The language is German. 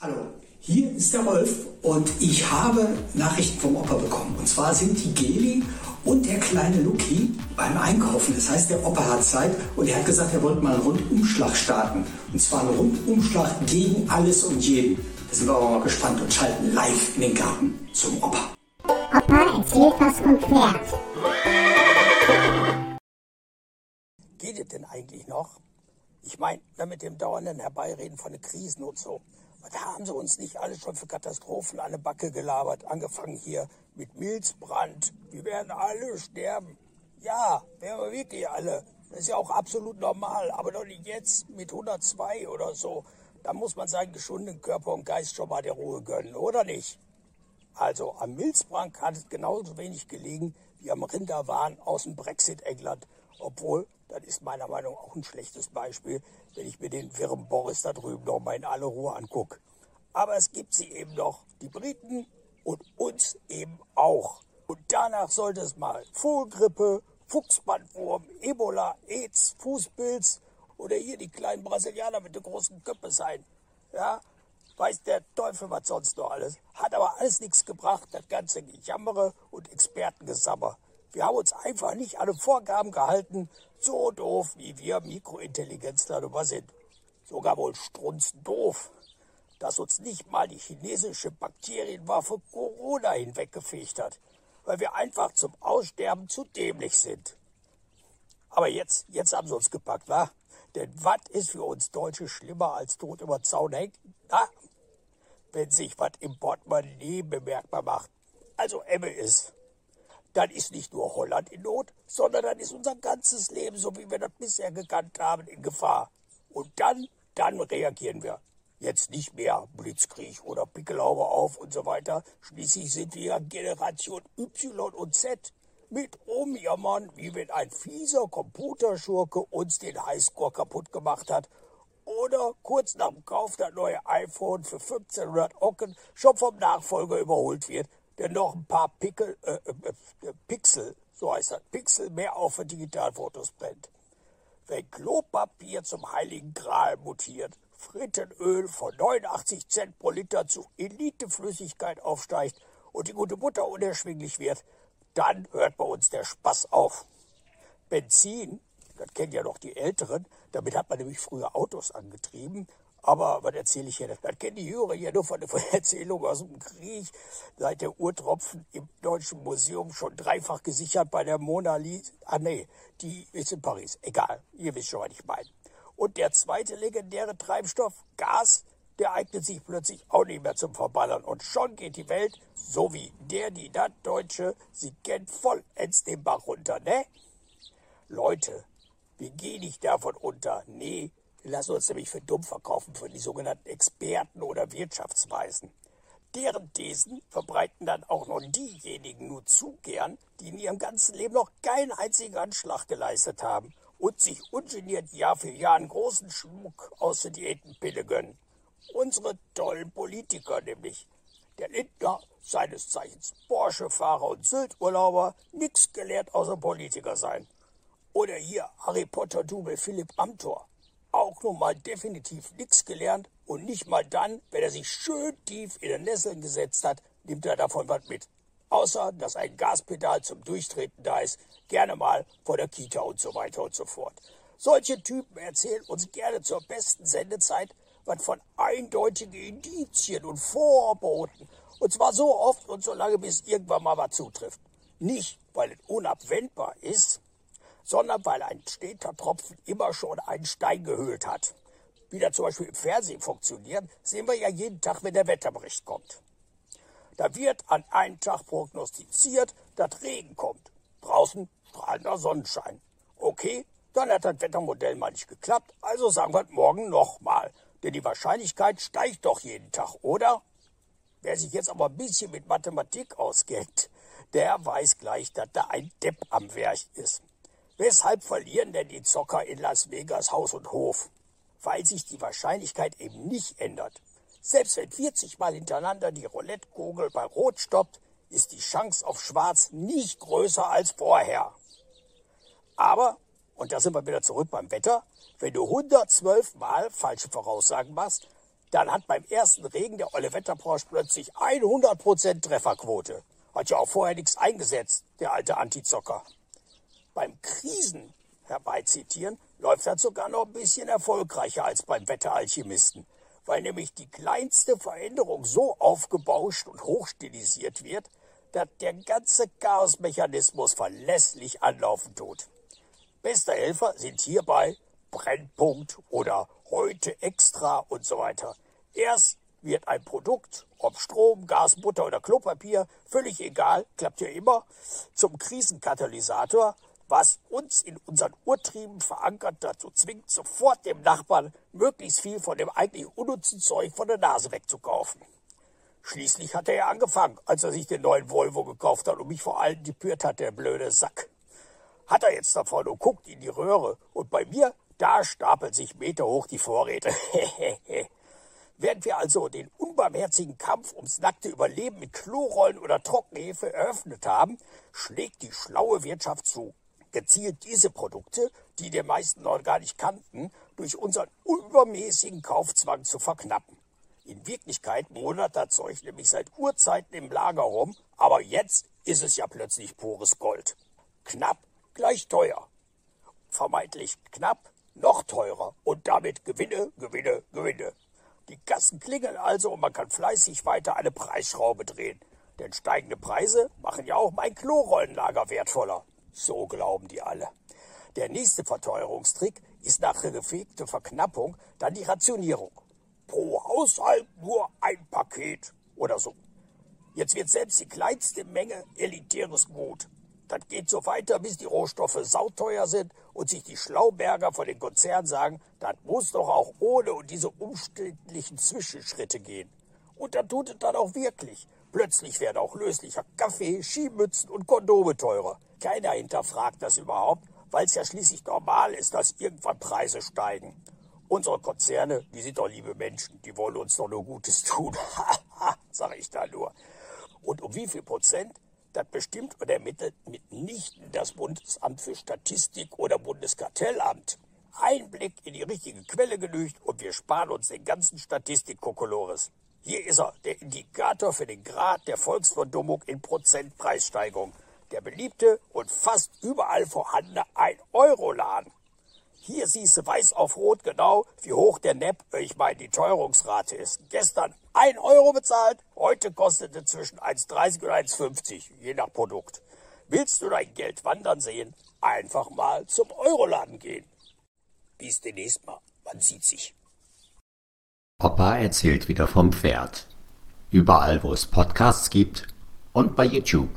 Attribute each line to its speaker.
Speaker 1: Hallo, hier ist der Rolf und ich habe Nachrichten vom Opa bekommen. Und zwar sind die Geli und der kleine Luki beim Einkaufen. Das heißt, der Opa hat Zeit und er hat gesagt, er wollte mal einen Rundumschlag starten. Und zwar einen Rundumschlag gegen alles und jeden. Da sind wir aber mal gespannt und schalten live in den Garten zum Opa.
Speaker 2: Opa erzählt was vom Pferd.
Speaker 3: Geht es denn eigentlich noch? Ich meine, mit dem dauernden Herbeireden von den Krisen und so. Da haben sie uns nicht alle schon für Katastrophen an der Backe gelabert. Angefangen hier mit Milzbrand. Wir werden alle sterben. Ja, werden wir wirklich alle. Das ist ja auch absolut normal. Aber doch nicht jetzt mit 102 oder so. Da muss man seinen geschundenen Körper und Geist schon mal der Ruhe gönnen, oder nicht? Also am Milzbrand hat es genauso wenig gelegen wie am Rinderwahn aus dem Brexit-England. Obwohl, das ist meiner Meinung nach auch ein schlechtes Beispiel, wenn ich mir den wirren Boris da drüben noch mal in aller Ruhe angucke. Aber es gibt sie eben noch, die Briten und uns eben auch. Und danach sollte es mal Vogelgrippe, Fuchsbandwurm, Ebola, AIDS, Fußpilz oder hier die kleinen Brasilianer mit den großen Köpfen sein. Ja, weiß der Teufel was sonst noch alles. Hat aber alles nichts gebracht, das ganze Gejammere und Expertengesammer. Wir haben uns einfach nicht an Vorgaben gehalten, so doof wie wir Mikrointelligenzler darüber sind. Sogar wohl strunzdoof, dass uns nicht mal die chinesische Bakterienwaffe Corona hinweggefegt hat, weil wir einfach zum Aussterben zu dämlich sind. Aber jetzt, jetzt haben sie uns gepackt, wa? Denn was ist für uns Deutsche schlimmer als tot über Zaun hängen? Na, wenn sich was im Portemonnaie bemerkbar macht. Also Emme ist dann ist nicht nur Holland in Not, sondern dann ist unser ganzes Leben, so wie wir das bisher gekannt haben, in Gefahr. Und dann, dann reagieren wir. Jetzt nicht mehr Blitzkrieg oder Pickelhaube auf und so weiter. Schließlich sind wir Generation Y und Z. Mit rumjammern, wie wenn ein fieser Computerschurke uns den Highscore kaputt gemacht hat oder kurz nach dem Kauf der neue iPhone für 1500 Ocken schon vom Nachfolger überholt wird, der noch ein paar Pickel, äh, äh, Pixel, so heißt das, Pixel mehr auf für Digitalfotos brennt. Wenn Klopapier zum heiligen Gral mutiert, Frittenöl von 89 Cent pro Liter zu Eliteflüssigkeit aufsteigt und die gute Butter unerschwinglich wird, dann hört bei uns der Spaß auf. Benzin, das kennen ja noch die Älteren, damit hat man nämlich früher Autos angetrieben aber was erzähle ich hier? Das kennen die Jüngeren ja nur von der Erzählung aus dem Krieg. Seit der Urtropfen im Deutschen Museum schon dreifach gesichert bei der Mona Lisa. Ah nee, die ist in Paris. Egal, ihr wisst schon, was ich meine. Und der zweite legendäre Treibstoff, Gas, der eignet sich plötzlich auch nicht mehr zum Verballern. Und schon geht die Welt, so wie der, die das Deutsche, sie kennt, vollends den Bach runter, ne? Leute, wir gehen nicht davon unter. Nee, wir lassen uns nämlich für dumm verkaufen von die sogenannten Experten oder Wirtschaftsweisen. Deren Thesen verbreiten dann auch noch diejenigen nur zu gern, die in ihrem ganzen Leben noch keinen einzigen Anschlag geleistet haben und sich ungeniert Jahr für Jahr einen großen Schmuck aus der Diätenpille gönnen. Unsere tollen Politiker nämlich. Der Lindner, seines Zeichens Porsche-Fahrer und Sylt-Urlauber, nix gelehrt außer Politiker sein. Oder hier Harry Potter-Double Philipp Amthor auch nun mal definitiv nichts gelernt und nicht mal dann, wenn er sich schön tief in den Nesseln gesetzt hat, nimmt er davon was mit. Außer, dass ein Gaspedal zum Durchtreten da ist, gerne mal vor der Kita und so weiter und so fort. Solche Typen erzählen uns gerne zur besten Sendezeit was von eindeutigen Indizien und Vorboten. Und zwar so oft und so lange, bis irgendwann mal was zutrifft. Nicht, weil es unabwendbar ist, sondern weil ein steter Tropfen immer schon einen Stein gehöhlt hat. Wie das zum Beispiel im Fernsehen funktioniert, sehen wir ja jeden Tag, wenn der Wetterbericht kommt. Da wird an einem Tag prognostiziert, dass Regen kommt. Draußen strahlender Sonnenschein. Okay, dann hat das Wettermodell mal nicht geklappt, also sagen wir morgen nochmal. Denn die Wahrscheinlichkeit steigt doch jeden Tag, oder? Wer sich jetzt aber ein bisschen mit Mathematik auskennt, der weiß gleich, dass da ein Depp am Werk ist. Weshalb verlieren denn die Zocker in Las Vegas Haus und Hof? Weil sich die Wahrscheinlichkeit eben nicht ändert. Selbst wenn 40 Mal hintereinander die Roulette-Kugel bei Rot stoppt, ist die Chance auf Schwarz nicht größer als vorher. Aber, und da sind wir wieder zurück beim Wetter, wenn du 112 Mal falsche Voraussagen machst, Dann hat beim ersten Regen der Olle Wetterporsche plötzlich 100% Trefferquote. Hat ja auch vorher nichts eingesetzt, der alte Antizocker. Beim Krisen herbeizitieren läuft das sogar noch ein bisschen erfolgreicher als beim Wetteralchemisten, weil nämlich die kleinste Veränderung so aufgebauscht und hochstilisiert wird, dass der ganze Chaosmechanismus verlässlich anlaufen tut. Bester Helfer sind hierbei Brennpunkt oder heute extra und so weiter. Erst wird ein Produkt, ob Strom, Gas, Butter oder Klopapier, völlig egal, klappt ja immer, zum Krisenkatalysator, was uns in unseren Urtrieben verankert dazu zwingt, sofort dem Nachbarn möglichst viel von dem eigentlich unnützen Zeug von der Nase wegzukaufen. Schließlich hat er ja angefangen, als er sich den neuen Volvo gekauft hat und mich vor allem depürt hat, der blöde Sack. Hat er jetzt davon und guckt in die Röhre und bei mir da stapelt sich Meter hoch die Vorräte. Während wir also den unbarmherzigen Kampf ums nackte Überleben mit Klorollen oder Trockenhefe eröffnet haben, schlägt die schlaue Wirtschaft zu. Gezielt diese Produkte, die die meisten noch gar nicht kannten, durch unseren übermäßigen Kaufzwang zu verknappen. In Wirklichkeit modert das Zeug nämlich seit Urzeiten im Lager rum, aber jetzt ist es ja plötzlich pures Gold. Knapp gleich teuer. Vermeintlich knapp noch teurer und damit Gewinne, Gewinne, Gewinne. Die Kassen klingeln also und man kann fleißig weiter eine Preisschraube drehen. Denn steigende Preise machen ja auch mein Klorollenlager wertvoller. So glauben die alle. Der nächste Verteuerungstrick ist nach der gefegten Verknappung dann die Rationierung. Pro Haushalt nur ein Paket oder so. Jetzt wird selbst die kleinste Menge elitäres Gut. Das geht so weiter, bis die Rohstoffe sauteuer sind und sich die Schlauberger von den Konzernen sagen, das muss doch auch ohne und diese umständlichen Zwischenschritte gehen. Und dann tut es dann auch wirklich. Plötzlich werden auch löslicher Kaffee, Skimützen und Kondome teurer. Keiner hinterfragt das überhaupt, weil es ja schließlich normal ist, dass irgendwann Preise steigen. Unsere Konzerne, die sind doch liebe Menschen, die wollen uns doch nur Gutes tun. Haha, sag ich da nur. Und um wie viel Prozent das bestimmt und ermittelt mitnichten das Bundesamt für Statistik oder Bundeskartellamt. Ein Blick in die richtige Quelle genügt und wir sparen uns den ganzen Statistik-Kokolores. Hier ist er, der Indikator für den Grad der Volksverdummung in Prozentpreissteigerung. Der beliebte und fast überall vorhandene 1-Euro-Laden. Hier siehst du weiß auf rot genau, wie hoch der NEP, ich meine die Teuerungsrate ist. Gestern 1 Euro bezahlt, heute kostete zwischen 1,30 und 1,50, je nach Produkt. Willst du dein Geld wandern sehen? Einfach mal zum Euroladen gehen. Bis demnächst mal, man sieht sich.
Speaker 4: Opa erzählt wieder vom Pferd. Überall, wo es Podcasts gibt und bei YouTube.